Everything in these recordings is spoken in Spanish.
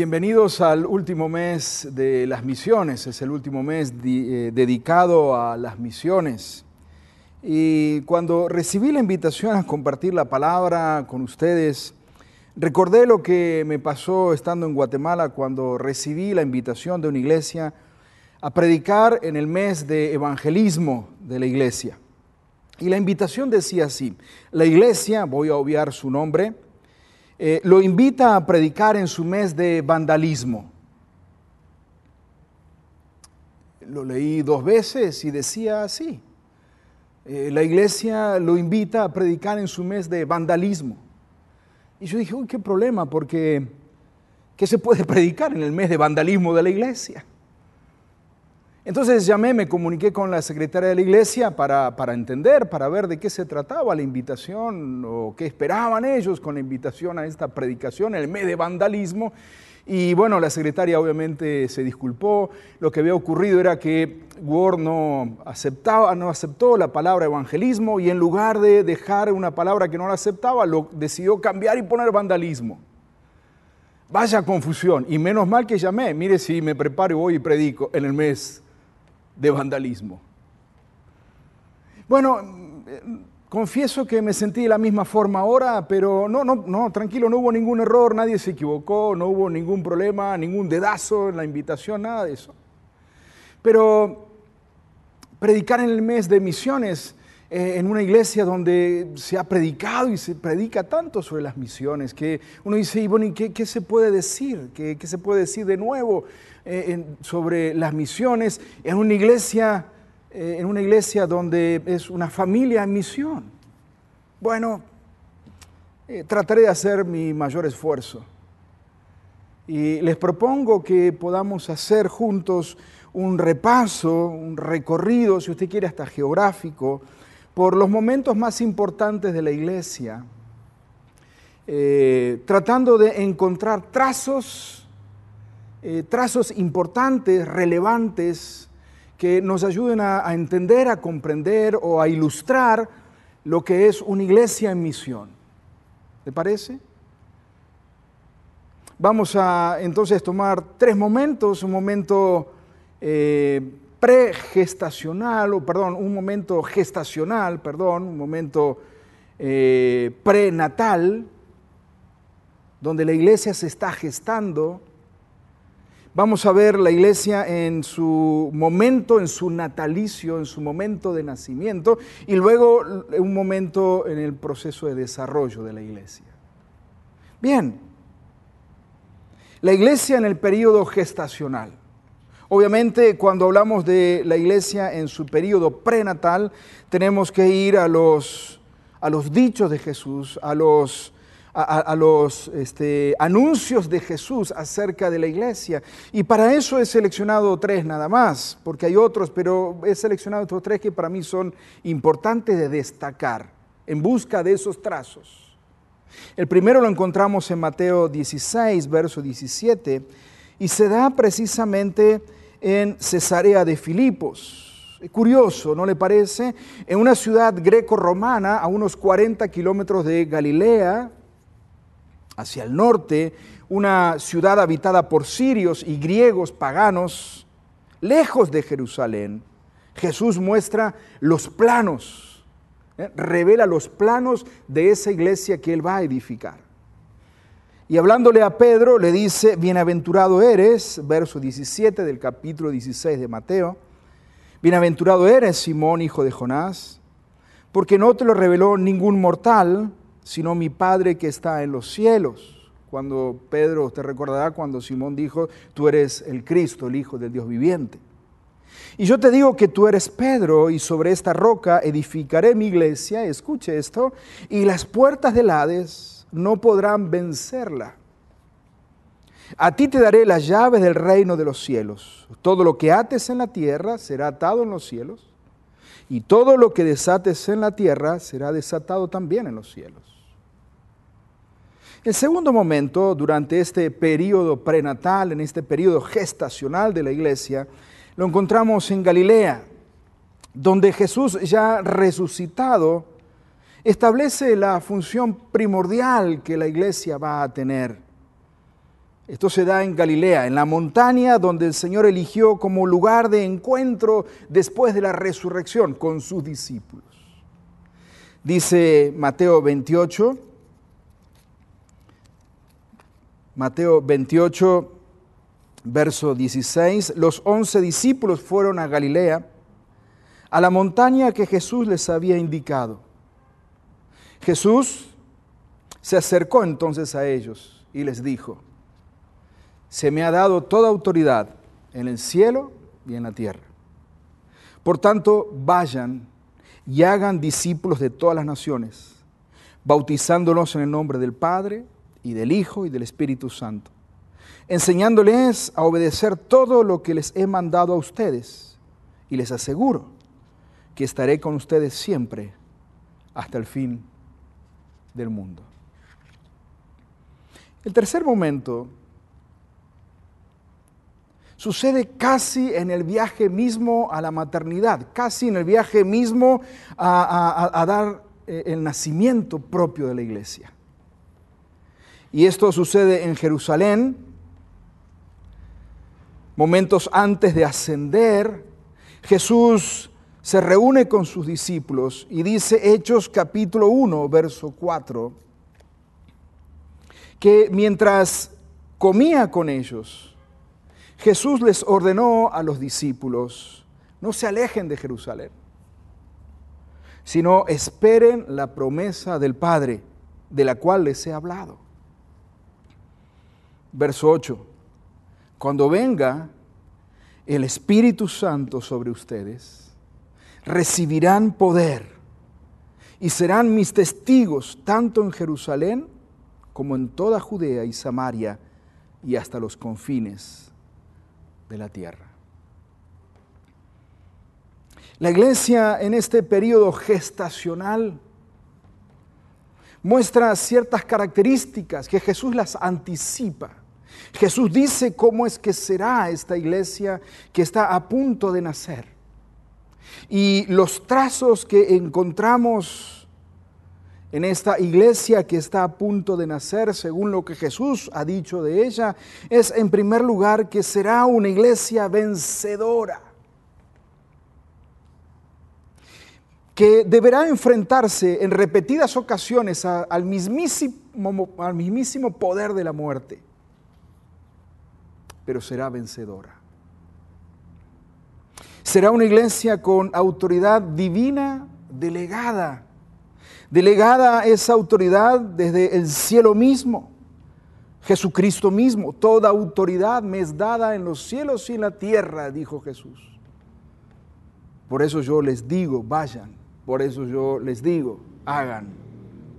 Bienvenidos al último mes de las misiones, es el último mes eh, dedicado a las misiones. Y cuando recibí la invitación a compartir la palabra con ustedes, recordé lo que me pasó estando en Guatemala cuando recibí la invitación de una iglesia a predicar en el mes de evangelismo de la iglesia. Y la invitación decía así, la iglesia, voy a obviar su nombre, eh, lo invita a predicar en su mes de vandalismo. Lo leí dos veces y decía así. eh, la iglesia lo invita a predicar en su mes de vandalismo. Y yo dije, uy, qué problema, porque ¿qué se puede predicar en el mes de vandalismo de la iglesia? Entonces llamé, me comuniqué con la secretaria de la iglesia para, para entender, para ver de qué se trataba la invitación o qué esperaban ellos con la invitación a esta predicación el mes de vandalismo. Y bueno, la secretaria obviamente se disculpó. Lo que había ocurrido era que Word no, aceptaba, no aceptó la palabra evangelismo y en lugar de dejar una palabra que no la aceptaba, lo decidió cambiar y poner vandalismo. Vaya confusión. Y menos mal que llamé. Mire si me preparo y voy y predico en el mes de vandalismo. Bueno, confieso que me sentí de la misma forma ahora, pero no, no, no, tranquilo, no hubo ningún error, nadie se equivocó, no hubo ningún problema, ningún dedazo en la invitación, nada de eso. Pero predicar en el mes de misiones, eh, en una iglesia donde se ha predicado y se predica tanto sobre las misiones, que uno dice, y bueno, ¿y qué, qué se puede decir? ¿Qué, qué se puede decir de nuevo eh, sobre las misiones en una iglesia, eh, en una iglesia donde es una familia en misión? Bueno, trataré de hacer mi mayor esfuerzo. Y les propongo que podamos hacer juntos un repaso, un recorrido, si usted quiere, hasta geográfico, por los momentos más importantes de la iglesia, eh, tratando de encontrar trazos, eh, trazos importantes, relevantes, que nos ayuden a, entender, a comprender o a ilustrar lo que es una iglesia en misión. ¿Le parece? Vamos a entonces tomar tres momentos, un momento eh, pregestacional, o perdón, un momento gestacional, perdón, un momento eh, prenatal, donde la iglesia se está gestando. Vamos a ver la iglesia en su momento, en su natalicio, en su momento de nacimiento, y luego un momento en el proceso de desarrollo de la iglesia. Bien, la iglesia en el periodo gestacional. Obviamente, cuando hablamos de la iglesia en su periodo prenatal, tenemos que ir a los, a los dichos de Jesús, a los, a, los este, anuncios de Jesús acerca de la iglesia. Y para eso he seleccionado tres nada más, porque hay otros, pero he seleccionado estos tres que para mí son importantes de destacar en busca de esos trazos. El primero lo encontramos en Mateo 16, verso 17, y se da precisamente en Cesarea de Filipos. Curioso, ¿no le parece? En una ciudad greco-romana a unos 40 kilómetros de Galilea, hacia el norte, una ciudad habitada por sirios y griegos paganos, lejos de Jerusalén. Jesús muestra los planos ¿eh? revela los planos de esa iglesia que él va a edificar. Y hablándole a Pedro, le dice, bienaventurado eres, verso 17 del capítulo 16 de Mateo, bienaventurado eres, Simón, hijo de Jonás, porque no te lo reveló ningún mortal, sino mi Padre que está en los cielos. Cuando Pedro, te recordará cuando Simón dijo, tú eres el Cristo, el Hijo del Dios viviente. Y yo te digo que tú eres Pedro y sobre esta roca edificaré mi iglesia, escuche esto, y las puertas del Hades no podrán vencerla. A ti te daré las llaves del reino de los cielos. Todo lo que ates en la tierra será atado en los cielos, y todo lo que desates en la tierra será desatado también en los cielos. El segundo momento, durante este periodo prenatal, en este periodo gestacional de la iglesia, lo encontramos en Galilea, donde Jesús ya resucitado establece la función primordial que la iglesia va a tener. Esto se da en Galilea, en la montaña donde el Señor eligió como lugar de encuentro después de la resurrección con sus discípulos. Dice Mateo 28, Mateo 28, verso 16, los once discípulos fueron a Galilea, a la montaña que Jesús les había indicado. Jesús se acercó entonces a ellos y les dijo, se me ha dado toda autoridad en el cielo y en la tierra. Por tanto, vayan y hagan discípulos de todas las naciones, bautizándolos en el nombre del Padre, y del Hijo y del Espíritu Santo, enseñándoles a obedecer todo lo que les he mandado a ustedes. Y les aseguro que estaré con ustedes siempre hasta el fin del mundo. El tercer momento sucede casi en el viaje mismo a la maternidad, casi en el viaje mismo a, a, dar eh, el nacimiento propio de la iglesia. Y esto sucede en Jerusalén, momentos antes de ascender. Jesús se reúne con sus discípulos y dice Hechos capítulo 1, verso 4, que mientras comía con ellos, Jesús les ordenó a los discípulos, no se alejen de Jerusalén, sino esperen la promesa del Padre, de la cual les he hablado. Verso 8. Cuando venga el Espíritu Santo sobre ustedes, recibirán poder y serán mis testigos tanto en Jerusalén como en toda Judea y Samaria y hasta los confines de la tierra. La iglesia en este periodo gestacional muestra ciertas características que Jesús las anticipa. Jesús dice cómo es que será esta iglesia que está a punto de nacer. Y los trazos que encontramos en esta iglesia que está a punto de nacer, según lo que Jesús ha dicho de ella, es en primer lugar que será una iglesia vencedora. que deberá enfrentarse en repetidas ocasiones al, mismísimo, al mismísimo poder de la muerte pero será vencedora. Será una iglesia con autoridad divina delegada. Delegada esa autoridad desde el cielo mismo, Jesucristo mismo. Toda autoridad me es dada en los cielos y en la tierra, dijo Jesús. Por eso yo les digo, vayan. Por eso yo les digo, hagan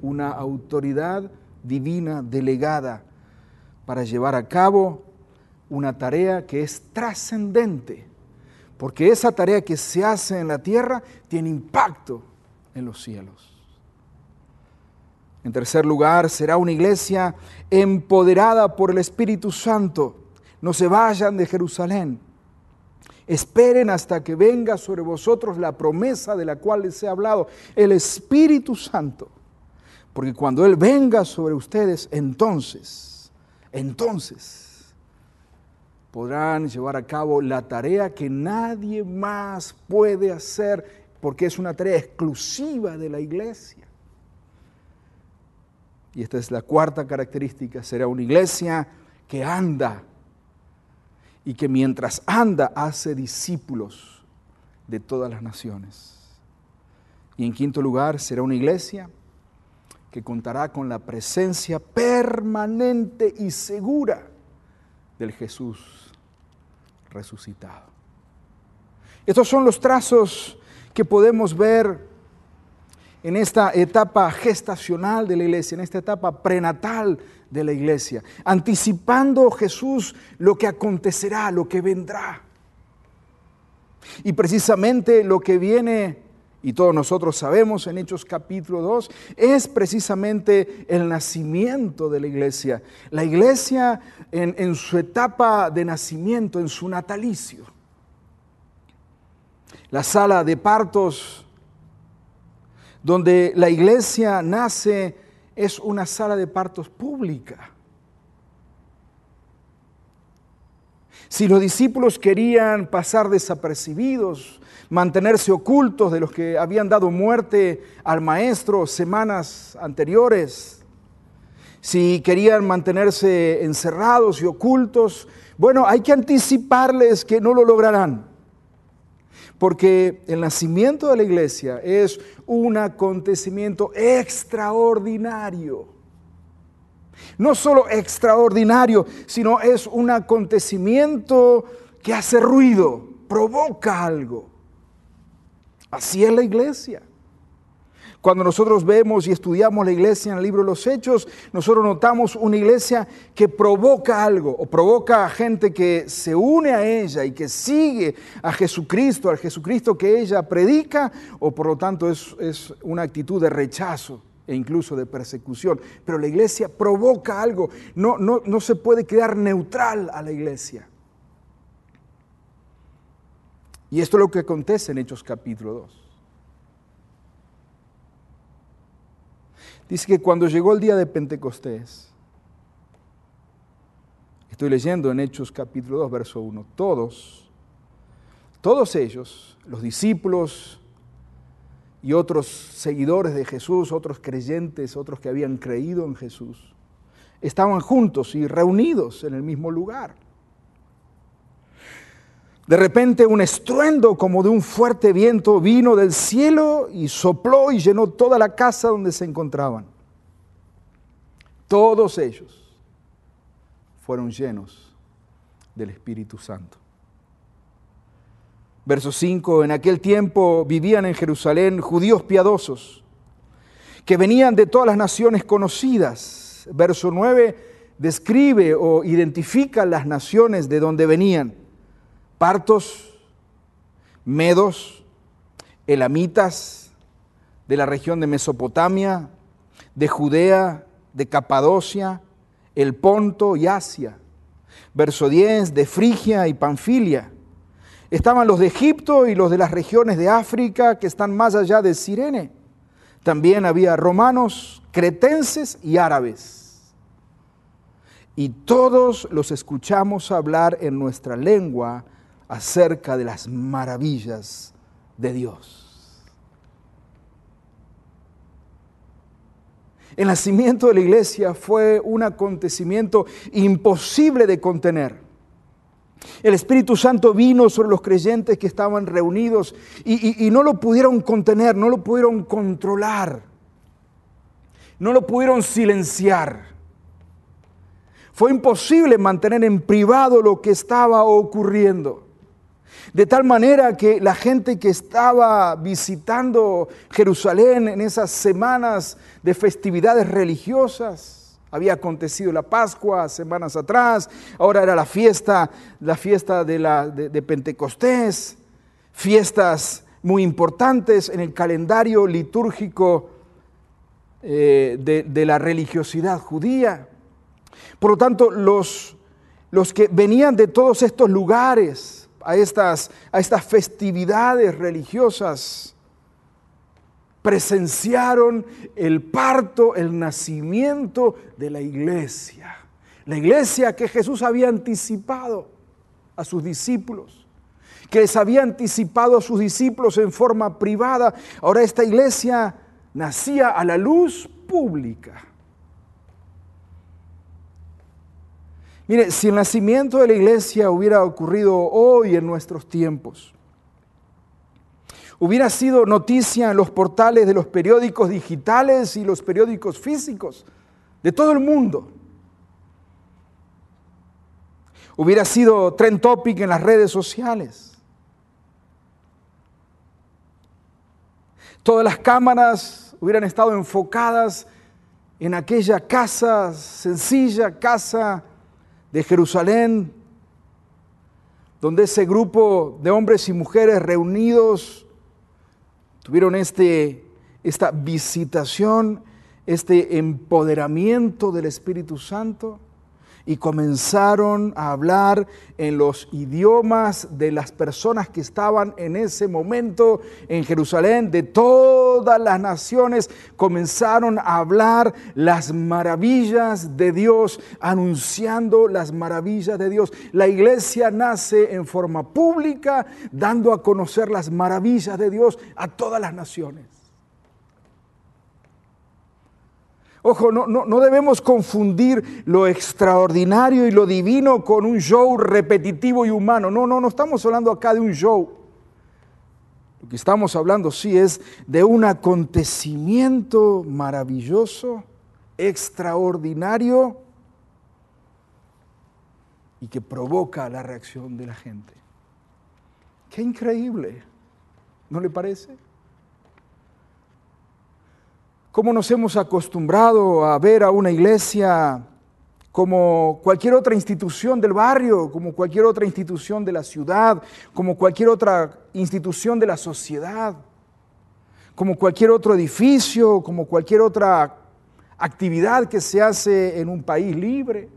una autoridad divina delegada para llevar a cabo una tarea que es trascendente, porque esa tarea que se hace en la tierra tiene impacto en los cielos. En tercer lugar, será una iglesia empoderada por el Espíritu Santo. No se vayan de Jerusalén. Esperen hasta que venga sobre vosotros la promesa de la cual les he hablado, el Espíritu Santo. Porque cuando Él venga sobre ustedes, entonces, entonces, podrán llevar a cabo la tarea que nadie más puede hacer porque es una tarea exclusiva de la iglesia. Y esta es la cuarta característica, será una iglesia que anda y que mientras anda hace discípulos de todas las naciones. Y en quinto lugar, será una iglesia que contará con la presencia permanente y segura del Jesús resucitado. Estos son los trazos que podemos ver en esta etapa gestacional de la iglesia, en esta etapa prenatal de la iglesia, anticipando Jesús lo que acontecerá, lo que vendrá. Y precisamente lo que viene, y todos nosotros sabemos en Hechos capítulo 2, es precisamente el nacimiento de la iglesia. La iglesia en, en su etapa de nacimiento, en su natalicio. La sala de partos donde la iglesia nace es una sala de partos pública. Si los discípulos querían pasar desapercibidos, mantenerse ocultos de los que habían dado muerte al maestro semanas anteriores, si querían mantenerse encerrados y ocultos, bueno, hay que anticiparles que no lo lograrán. Porque el nacimiento de la iglesia es un acontecimiento extraordinario. No solo extraordinario, sino es un acontecimiento que hace ruido, provoca algo. Así es la iglesia. Cuando nosotros vemos y estudiamos la iglesia en el libro de los Hechos, nosotros notamos una iglesia que provoca algo o provoca a gente que se une a ella y que sigue a Jesucristo, al Jesucristo que ella predica, o por lo tanto es, es una actitud de rechazo e incluso de persecución. Pero la iglesia provoca algo, no, no, no se puede quedar neutral a la iglesia. Y esto es lo que acontece en Hechos capítulo 2. Dice que cuando llegó el día de Pentecostés, estoy leyendo en Hechos capítulo 2, verso 1, todos, todos ellos, los discípulos y otros seguidores de Jesús, otros creyentes, otros que habían creído en Jesús, estaban juntos y reunidos en el mismo lugar. De repente un estruendo como de un fuerte viento vino del cielo y sopló y llenó toda la casa donde se encontraban. Todos ellos fueron llenos del Espíritu Santo. Verso 5, en aquel tiempo vivían en Jerusalén judíos piadosos que venían de todas las naciones conocidas. Verso 9 describe o identifica las naciones de donde venían partos, medos, elamitas, de la región de Mesopotamia, de Judea, de Capadocia, el Ponto y Asia. Verso 10, de Frigia y Panfilia. Estaban los de Egipto y los de las regiones de África que están más allá de Sirene. También había romanos, cretenses y árabes. Y todos los escuchamos hablar en nuestra lengua acerca de las maravillas de Dios. El nacimiento de la iglesia fue un acontecimiento imposible de contener. El Espíritu Santo vino sobre los creyentes que estaban reunidos y, no lo pudieron contener, no lo pudieron controlar, no lo pudieron silenciar. Fue imposible mantener en privado lo que estaba ocurriendo. De tal manera que la gente que estaba visitando Jerusalén en esas semanas de festividades religiosas, había acontecido la Pascua semanas atrás, ahora era la fiesta, la fiesta de, la, de, Pentecostés, fiestas muy importantes en el calendario litúrgico eh, de, de, la religiosidad judía. Por lo tanto, los, los que venían de todos estos lugares, a estas, a estas festividades religiosas, presenciaron el parto, el nacimiento de la iglesia. La iglesia que Jesús había anticipado a sus discípulos, que les había anticipado a sus discípulos en forma privada. Ahora esta iglesia nacía a la luz pública. Mire, si el nacimiento de la iglesia hubiera ocurrido hoy en nuestros tiempos, hubiera sido noticia en los portales de los periódicos digitales y los periódicos físicos de todo el mundo. Hubiera sido trend topic en las redes sociales. Todas las cámaras hubieran estado enfocadas en aquella casa sencilla, casa de Jerusalén, donde ese grupo de hombres y mujeres reunidos tuvieron este, esta visitación, este empoderamiento del Espíritu Santo y comenzaron a hablar en los idiomas de las personas que estaban en ese momento en Jerusalén, de todas las naciones, comenzaron a hablar las maravillas de Dios, anunciando las maravillas de Dios. La iglesia nace en forma pública, dando a conocer las maravillas de Dios a todas las naciones. Ojo, no, no, debemos confundir lo extraordinario y lo divino con un show repetitivo y humano. No, no, no estamos hablando acá de un show. Lo que estamos hablando sí es de un acontecimiento maravilloso, extraordinario y que provoca la reacción de la gente. Qué increíble, ¿no le parece? ¿Cómo nos hemos acostumbrado a ver a una iglesia como cualquier otra institución del barrio, como cualquier otra institución de la ciudad, como cualquier otra institución de la sociedad, como cualquier otro edificio, como cualquier otra actividad que se hace en un país libre?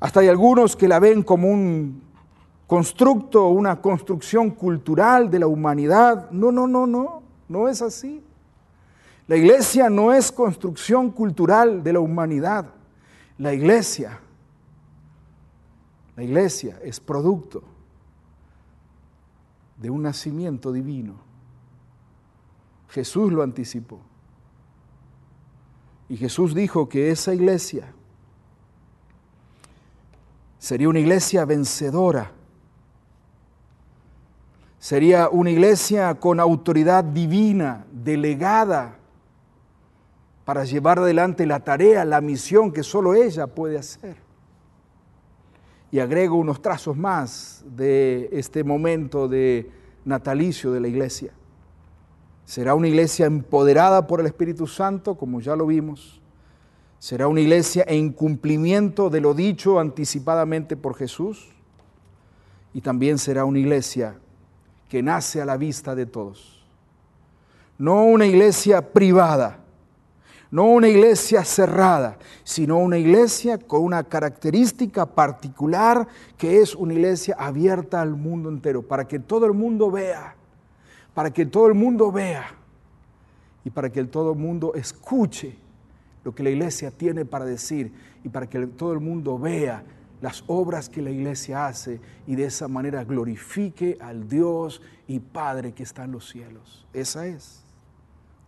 Hasta hay algunos que la ven como un constructo, una construcción cultural de la humanidad. No, no, no, no. No es así. La iglesia no es construcción cultural de la humanidad. La iglesia, la iglesia es producto de un nacimiento divino. Jesús lo anticipó. Y Jesús dijo que esa iglesia sería una iglesia vencedora Sería una iglesia con autoridad divina, delegada, para llevar adelante la tarea, la misión que solo ella puede hacer. Y agrego unos trazos más de este momento de natalicio de la iglesia. Será una iglesia empoderada por el Espíritu Santo, como ya lo vimos. Será una iglesia en cumplimiento de lo dicho anticipadamente por Jesús. Y también será una iglesia que nace a la vista de todos. No una iglesia privada, no una iglesia cerrada, sino una iglesia con una característica particular que es una iglesia abierta al mundo entero, para que todo el mundo vea, para que todo el mundo vea y para que todo el mundo escuche lo que la iglesia tiene para decir y para que todo el mundo vea las obras que la iglesia hace y de esa manera glorifique al Dios y Padre que está en los cielos. Esa es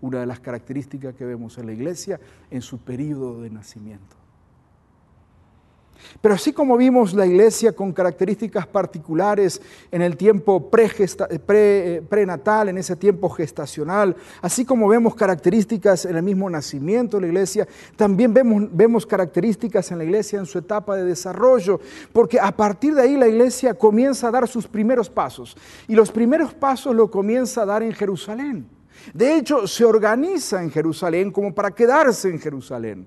una de las características que vemos en la iglesia en su periodo de nacimiento. Pero así como vimos la iglesia con características particulares en el tiempo eh, prenatal, en ese tiempo gestacional, así como vemos características en el mismo nacimiento de la iglesia, también vemos, vemos características en la iglesia en su etapa de desarrollo, porque a partir de ahí la iglesia comienza a dar sus primeros pasos. Y los primeros pasos lo comienza a dar en Jerusalén. De hecho, se organiza en Jerusalén como para quedarse en Jerusalén.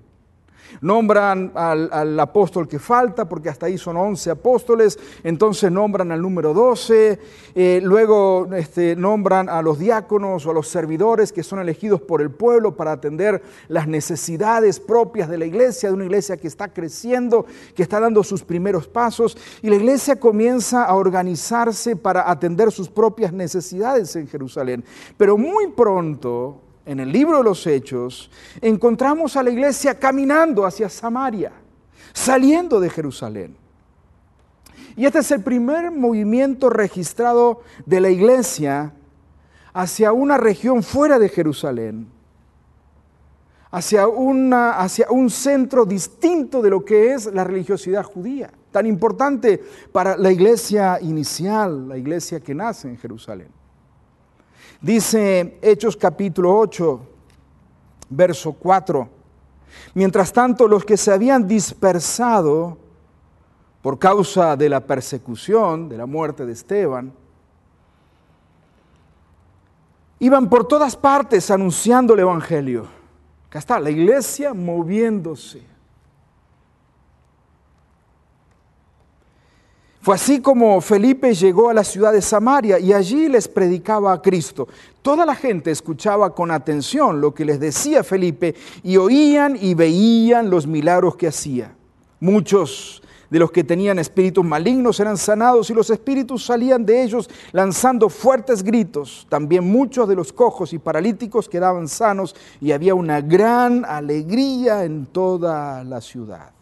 Nombran al, apóstol que falta, porque hasta ahí son 11 apóstoles, entonces nombran al número 12, eh, luego este, nombran a los diáconos o a los servidores que son elegidos por el pueblo para atender las necesidades propias de la iglesia, de una iglesia que está creciendo, que está dando sus primeros pasos, y la iglesia comienza a organizarse para atender sus propias necesidades en Jerusalén. Pero muy pronto en el libro de los Hechos, encontramos a la iglesia caminando hacia Samaria, saliendo de Jerusalén. Y este es el primer movimiento registrado de la iglesia hacia una región fuera de Jerusalén, hacia, una, hacia un centro distinto de lo que es la religiosidad judía, tan importante para la iglesia inicial, la iglesia que nace en Jerusalén. Dice Hechos capítulo 8, verso 4. Mientras tanto, los que se habían dispersado por causa de la persecución, de la muerte de Esteban, Iban por todas partes anunciando el Evangelio. Acá está, la iglesia moviéndose. Fue así como Felipe llegó a la ciudad de Samaria y allí les predicaba a Cristo. Toda la gente escuchaba con atención lo que les decía Felipe y oían y veían los milagros que hacía. Muchos de los que tenían espíritus malignos eran sanados y los espíritus salían de ellos lanzando fuertes gritos. También muchos de los cojos y paralíticos quedaban sanos y había una gran alegría en toda la ciudad.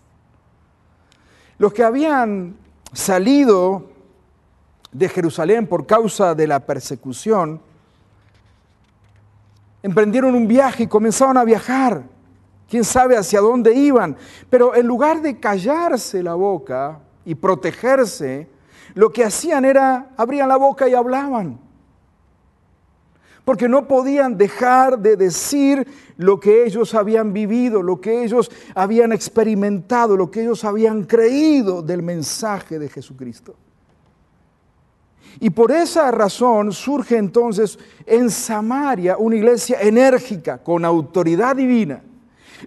Los que habían salido de Jerusalén por causa de la persecución, emprendieron un viaje y comenzaron a viajar. Quién sabe hacia dónde iban. Pero en lugar de callarse la boca y protegerse, lo que hacían era abrían la boca y hablaban. Porque no podían dejar de decir lo que ellos habían vivido, lo que ellos habían experimentado, lo que ellos habían creído del mensaje de Jesucristo. Y por esa razón surge entonces en Samaria una iglesia enérgica, con autoridad divina,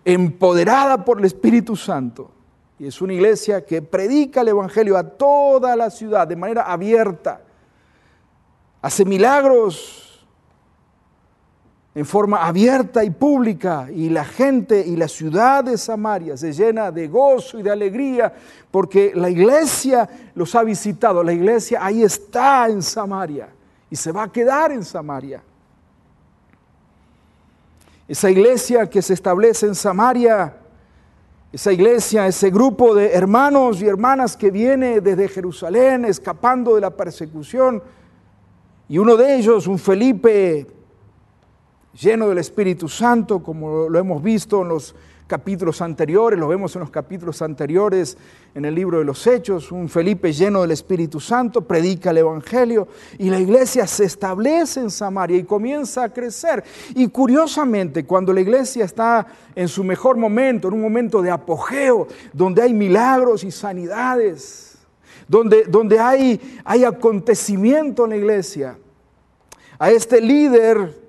empoderada por el Espíritu Santo. Y es una iglesia que predica el Evangelio a toda la ciudad de manera abierta. Hace milagros en forma abierta y pública y la gente y la ciudad de Samaria se llena de gozo y de alegría porque la iglesia los ha visitado, la iglesia ahí está en Samaria y se va a quedar en Samaria. Esa iglesia que se establece en Samaria, esa iglesia, ese grupo de hermanos y hermanas que viene desde Jerusalén escapando de la persecución, y uno de ellos, un Felipe lleno del Espíritu Santo, como lo hemos visto en los capítulos anteriores, lo vemos en los capítulos anteriores en el libro de los Hechos, un Felipe lleno del Espíritu Santo, predica el Evangelio y la iglesia se establece en Samaria y comienza a crecer. Y curiosamente, cuando la iglesia está en su mejor momento, en un momento de apogeo, donde hay milagros y sanidades, donde, donde hay, hay acontecimiento en la iglesia, a este líder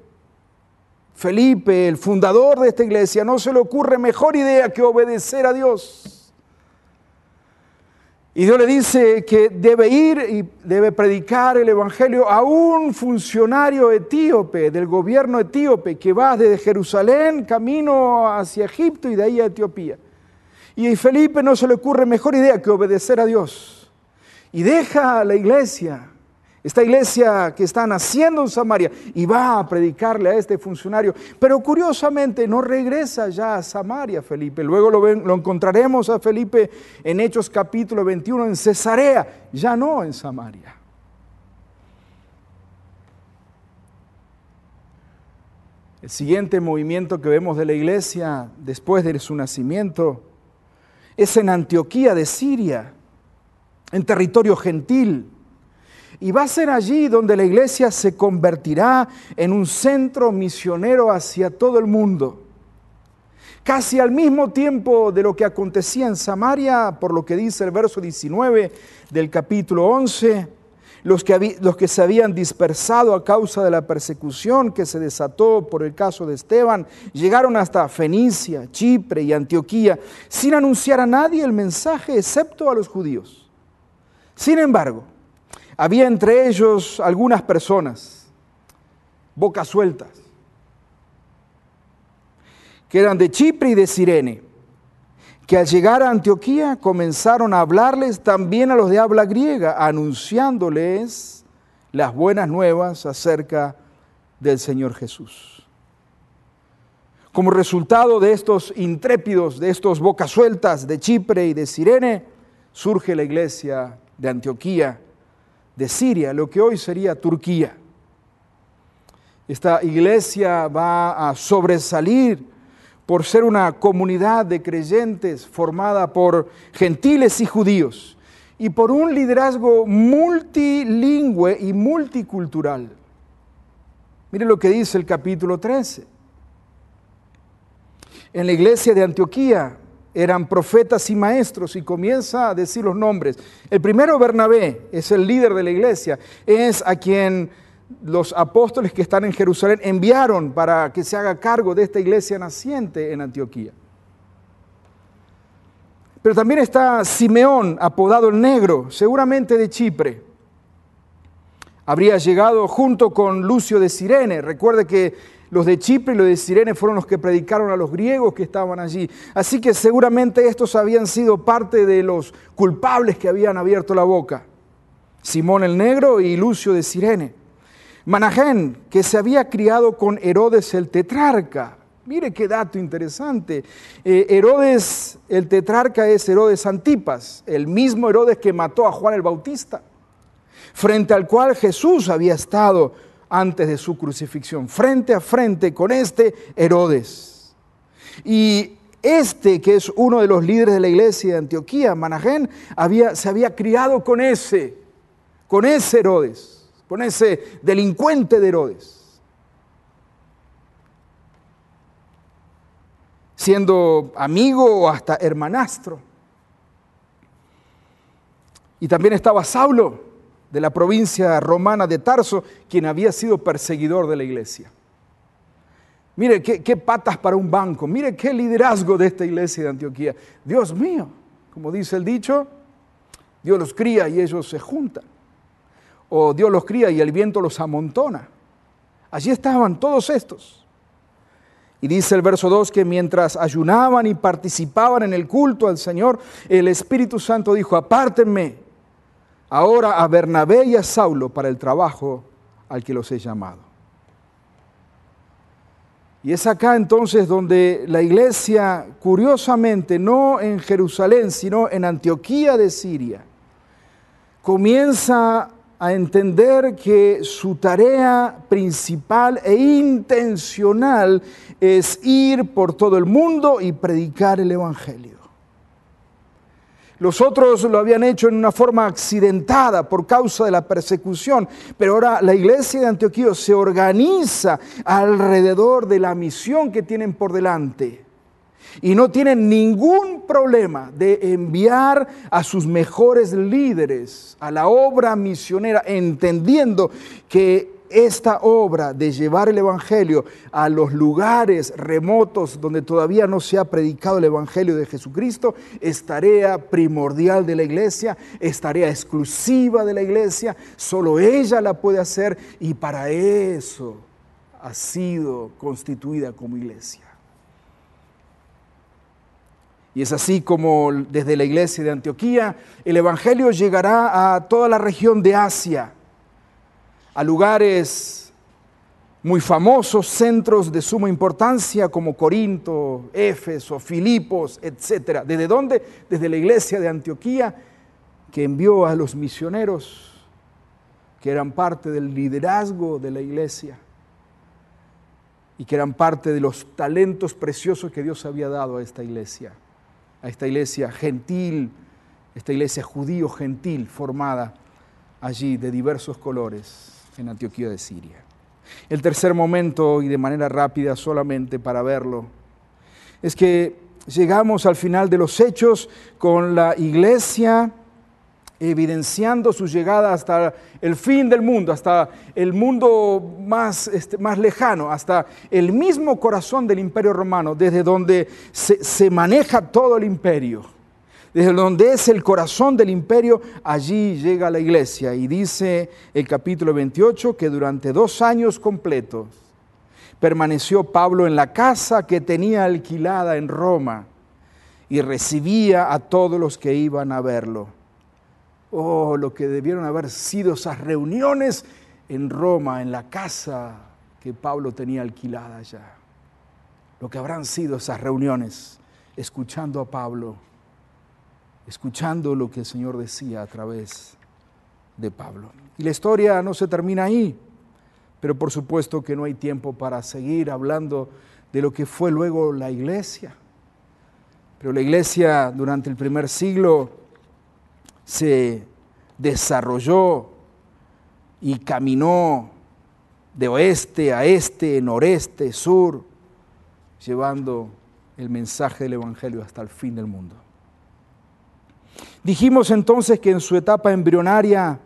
Felipe, el fundador de esta iglesia, no se le ocurre mejor idea que obedecer a Dios. Y Dios le dice que debe ir y debe predicar el Evangelio a un funcionario etíope del gobierno etíope que va desde Jerusalén camino hacia Egipto y de ahí a Etiopía. Y a Felipe no se le ocurre mejor idea que obedecer a Dios. Y deja a la iglesia esta iglesia que está naciendo en Samaria y va a predicarle a este funcionario. Pero curiosamente no regresa ya a Samaria Felipe. Luego lo, lo encontraremos a Felipe en Hechos capítulo 21 en Cesarea, ya no en Samaria. El siguiente movimiento que vemos de la iglesia después de su nacimiento es en Antioquía de Siria, en territorio gentil. Y va a ser allí donde la iglesia se convertirá en un centro misionero hacia todo el mundo. Casi al mismo tiempo de lo que acontecía en Samaria, por lo que dice el verso 19 del capítulo 11, los que, los que se habían dispersado a causa de la persecución que se desató por el caso de Esteban, llegaron hasta Fenicia, Chipre y Antioquía, sin anunciar a nadie el mensaje excepto a los judíos. Sin embargo, había entre ellos algunas personas, bocas sueltas, que eran de Chipre y de Sirene, que al llegar a Antioquía comenzaron a hablarles también a los de habla griega, anunciándoles las buenas nuevas acerca del Señor Jesús. Como resultado de estos intrépidos, de estos bocas sueltas de Chipre y de Sirene, surge la iglesia de Antioquía de Siria, lo que hoy sería Turquía. Esta iglesia va a sobresalir por ser una comunidad de creyentes formada por gentiles y judíos y por un liderazgo multilingüe y multicultural. Mire lo que dice el capítulo 13. En la iglesia de Antioquía eran profetas y maestros y comienza a decir los nombres. El primero, Bernabé, es el líder de la iglesia, es a quien los apóstoles que están en Jerusalén enviaron para que se haga cargo de esta iglesia naciente en Antioquía. Pero también está Simeón, apodado el Negro, seguramente de Chipre. Habría llegado junto con Lucio de Sirene. Recuerde que los de Chipre y los de Sirene fueron los que predicaron a los griegos que estaban allí. Así que seguramente estos habían sido parte de los culpables que habían abierto la boca. Simón el Negro y Lucio de Sirene. Manajén, que se había criado con Herodes el tetrarca. Mire qué dato interesante. Eh, Herodes, el tetrarca es Herodes Antipas, el mismo Herodes que mató a Juan el Bautista, frente al cual Jesús había estado antes de su crucifixión, frente a frente con este Herodes. Y este, que es uno de los líderes de la iglesia de Antioquía, Manajén, había, se había criado con ese, con ese Herodes con ese delincuente de Herodes. Siendo amigo o hasta hermanastro. Y también estaba Saulo, de la provincia romana de Tarso, quien había sido perseguidor de la iglesia. Mire qué, patas para un banco, mire qué liderazgo de esta iglesia de Antioquía. Dios mío, como dice el dicho, Dios los cría y ellos se juntan o Dios los cría y el viento los amontona. Allí estaban todos estos. Y dice el verso 2 que mientras ayunaban y participaban en el culto al Señor, el Espíritu Santo dijo, apártenme ahora a Bernabé y a Saulo para el trabajo al que los he llamado. Y es acá entonces donde la iglesia, curiosamente, no en Jerusalén, sino en Antioquía de Siria, comienza a entender que su tarea principal e intencional es ir por todo el mundo y predicar el Evangelio. Los otros lo habían hecho en una forma accidentada por causa de la persecución, pero ahora la iglesia de Antioquía se organiza alrededor de la misión que tienen por delante. Y no tienen ningún problema de enviar a sus mejores líderes a la obra misionera, entendiendo que esta obra de llevar el Evangelio a los lugares remotos donde todavía no se ha predicado el Evangelio de Jesucristo es tarea primordial de la iglesia, es tarea exclusiva de la iglesia, solo ella la puede hacer y para eso ha sido constituida como iglesia. Y es así como desde la iglesia de Antioquía el Evangelio llegará a toda la región de Asia, a lugares muy famosos, centros de suma importancia como Corinto, Éfeso, Filipos, etc. ¿Desde dónde? Desde la iglesia de Antioquía que envió a los misioneros que eran parte del liderazgo de la iglesia y que eran parte de los talentos preciosos que Dios había dado a esta iglesia a esta iglesia gentil, esta iglesia judío gentil formada allí de diversos colores en Antioquía de Siria. El tercer momento, y de manera rápida solamente para verlo, es que llegamos al final de los hechos con la iglesia evidenciando su llegada hasta el fin del mundo, hasta el mundo más, este, más lejano, hasta el mismo corazón del imperio romano, desde donde se, se maneja todo el imperio, desde donde es el corazón del imperio, allí llega la iglesia. Y dice el capítulo 28 que durante dos años completos permaneció Pablo en la casa que tenía alquilada en Roma y recibía a todos los que iban a verlo Oh, lo que debieron haber sido esas reuniones en Roma, en la casa que Pablo tenía alquilada allá. Lo que habrán sido esas reuniones, escuchando a Pablo, escuchando lo que el Señor decía a través de Pablo. Y la historia no se termina ahí, pero por supuesto que no hay tiempo para seguir hablando de lo que fue luego la iglesia. Pero la iglesia durante el primer siglo se desarrolló y caminó de oeste a este, noreste, sur, llevando el mensaje del Evangelio hasta el fin del mundo. Dijimos entonces que en su etapa embrionaria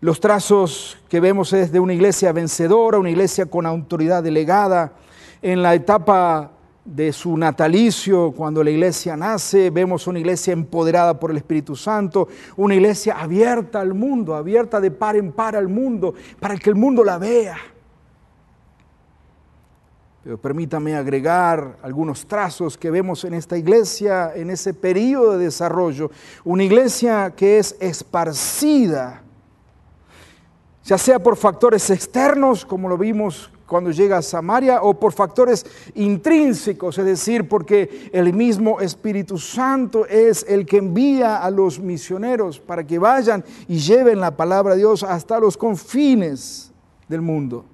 Los trazos que vemos es de una iglesia vencedora, una iglesia con autoridad delegada. En la etapa de su natalicio, cuando la iglesia nace, vemos una iglesia empoderada por el Espíritu Santo, una iglesia abierta al mundo, abierta de par en par al mundo, para que el mundo la vea. Pero permítame agregar algunos trazos que vemos en esta iglesia, en ese periodo de desarrollo. Una iglesia que es esparcida, ya sea por factores externos, como lo vimos cuando llega a Samaria, o por factores intrínsecos, es decir, porque el mismo Espíritu Santo es el que envía a los misioneros para que vayan y lleven la palabra de Dios hasta los confines del mundo.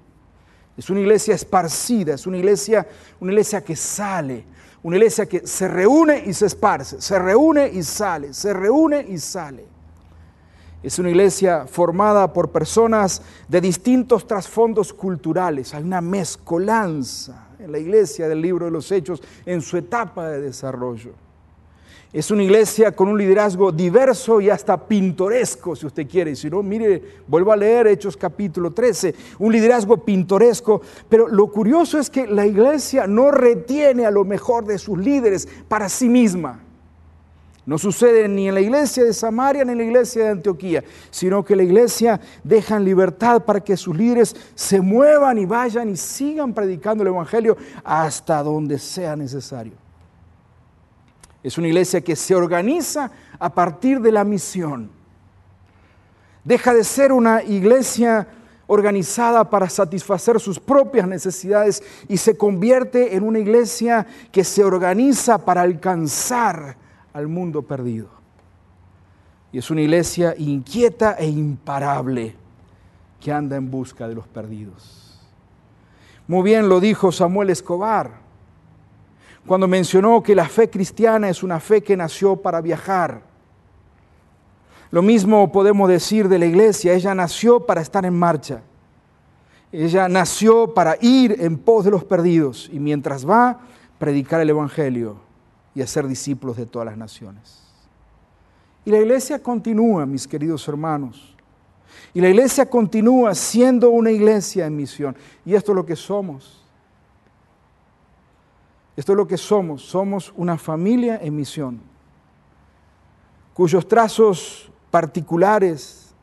Es una iglesia esparcida, es una iglesia, una iglesia que sale, una iglesia que se reúne y se esparce, se reúne y sale, se reúne y sale. Es una iglesia formada por personas de distintos trasfondos culturales. Hay una mezcolanza en la iglesia del libro de los Hechos en su etapa de desarrollo. Es una iglesia con un liderazgo diverso y hasta pintoresco, si usted quiere. Si no, mire, vuelvo a leer Hechos capítulo 13, un liderazgo pintoresco. Pero lo curioso es que la iglesia no retiene a lo mejor de sus líderes para sí misma. No sucede ni en la iglesia de Samaria ni en la iglesia de Antioquía, sino que la iglesia deja en libertad para que sus líderes se muevan y vayan y sigan predicando el Evangelio hasta donde sea necesario. Es una iglesia que se organiza a partir de la misión. Deja de ser una iglesia organizada para satisfacer sus propias necesidades y se convierte en una iglesia que se organiza para alcanzar al mundo perdido. Y es una iglesia inquieta e imparable que anda en busca de los perdidos. Muy bien lo dijo Samuel Escobar cuando mencionó que la fe cristiana es una fe que nació para viajar. Lo mismo podemos decir de la iglesia, ella nació para estar en marcha. Ella nació para ir en pos de los perdidos y mientras va, predicar el Evangelio y hacer discípulos de todas las naciones. Y la iglesia continúa, mis queridos hermanos. Y la iglesia continúa siendo una iglesia en misión. Y esto es lo que somos. Esto es lo que somos. Somos una familia en misión, cuyos trazos particulares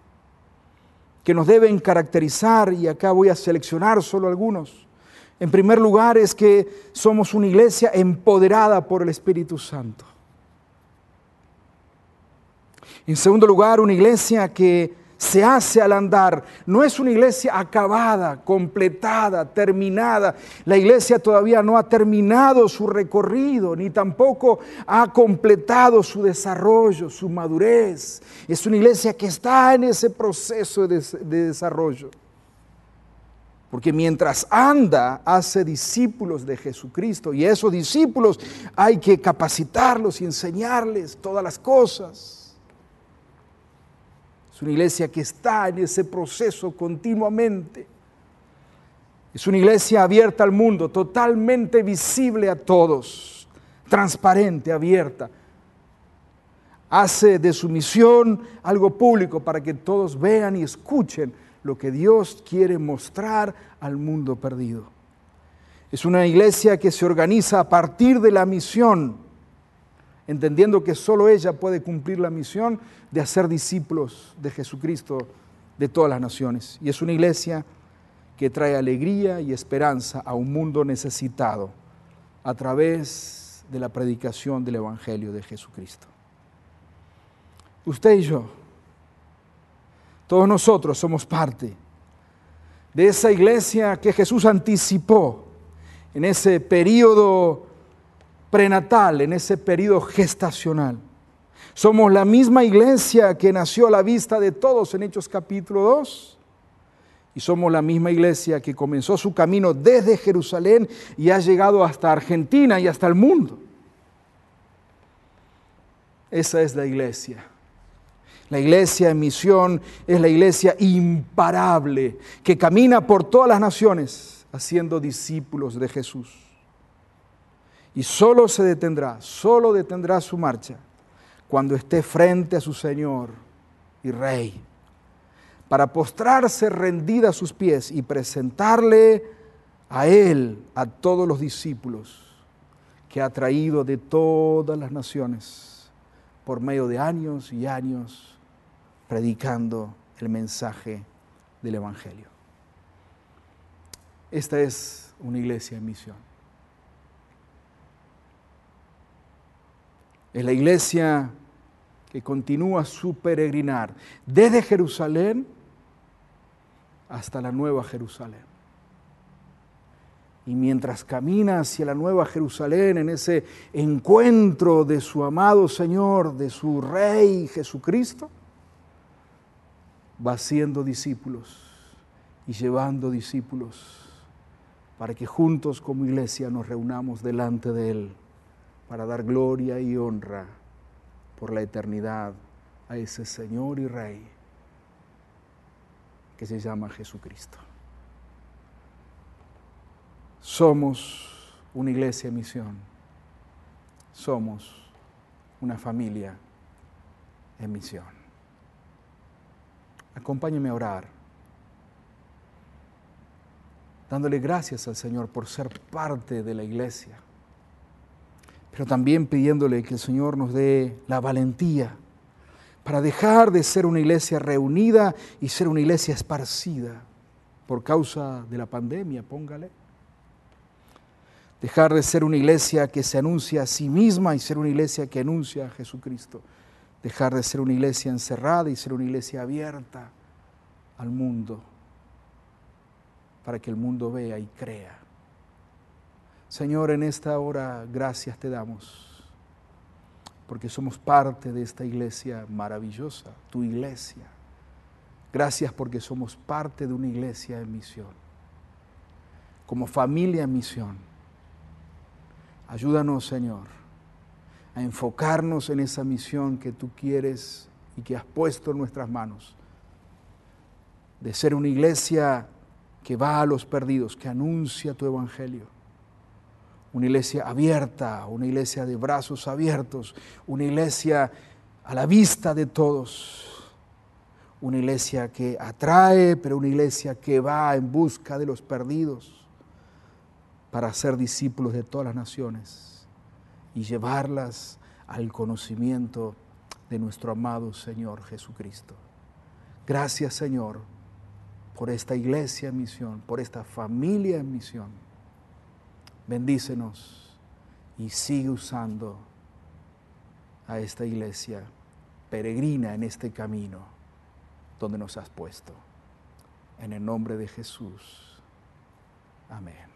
que nos deben caracterizar, y acá voy a seleccionar solo algunos. En primer lugar es que somos una iglesia empoderada por el Espíritu Santo. En segundo lugar, una iglesia que se hace al andar. No es una iglesia acabada, completada, terminada. La iglesia todavía no ha terminado su recorrido, ni tampoco ha completado su desarrollo, su madurez. Es una iglesia que está en ese proceso de, de desarrollo. Porque mientras anda, hace discípulos de Jesucristo. Y esos discípulos hay que capacitarlos y enseñarles todas las cosas. Una iglesia que está en ese proceso continuamente. Es una iglesia abierta al mundo, totalmente visible a todos, transparente, abierta. Hace de su misión algo público para que todos vean y escuchen lo que Dios quiere mostrar al mundo perdido. Es una iglesia que se organiza a partir de la misión entendiendo que solo ella puede cumplir la misión de hacer discípulos de Jesucristo de todas las naciones. Y es una iglesia que trae alegría y esperanza a un mundo necesitado a través de la predicación del Evangelio de Jesucristo. Usted y yo, todos nosotros somos parte de esa iglesia que Jesús anticipó en ese periodo prenatal, en ese periodo gestacional. Somos la misma iglesia que nació a la vista de todos en Hechos capítulo 2. Y somos la misma iglesia que comenzó su camino desde Jerusalén y ha llegado hasta Argentina y hasta el mundo. Esa es la iglesia. La iglesia en misión es la iglesia imparable que camina por todas las naciones haciendo discípulos de Jesús y solo se detendrá, solo detendrá su marcha cuando esté frente a su Señor y Rey, para postrarse rendida a sus pies y presentarle a Él, a todos los discípulos que ha traído de todas las naciones por medio de años y años predicando el mensaje del Evangelio. Esta es una iglesia en misión. Es la iglesia que continúa su peregrinar desde Jerusalén hasta la Nueva Jerusalén. Y mientras camina hacia la Nueva Jerusalén en ese encuentro de su amado Señor, de su Rey Jesucristo, va haciendo discípulos y llevando discípulos para que juntos como iglesia nos reunamos delante de Él para dar gloria y honra por la eternidad a ese Señor y Rey que se llama Jesucristo. Somos una iglesia en misión. Somos una familia en misión. Acompáñeme a orar, dándole gracias al Señor por ser parte de la iglesia, pero también pidiéndole que el Señor nos dé la valentía para dejar de ser una iglesia reunida y ser una iglesia esparcida por causa de la pandemia, póngale. Dejar de ser una iglesia que se anuncia a sí misma y ser una iglesia que anuncia a Jesucristo. Dejar de ser una iglesia encerrada y ser una iglesia abierta al mundo para que el mundo vea y crea. Señor, en esta hora gracias te damos porque somos parte de esta iglesia maravillosa, tu iglesia. Gracias porque somos parte de una iglesia en misión, como familia en misión. Ayúdanos, Señor, a enfocarnos en esa misión que tú quieres y que has puesto en nuestras manos, de ser una iglesia que va a los perdidos, que anuncia tu evangelio una iglesia abierta, una iglesia de brazos abiertos, una iglesia a la vista de todos, una iglesia que atrae, pero una iglesia que va en busca de los perdidos para ser discípulos de todas las naciones y llevarlas al conocimiento de nuestro amado Señor Jesucristo. Gracias Señor por esta iglesia en misión, por esta familia en misión bendícenos y sigue usando a esta iglesia peregrina en este camino donde nos has puesto. En el nombre de Jesús. Amén.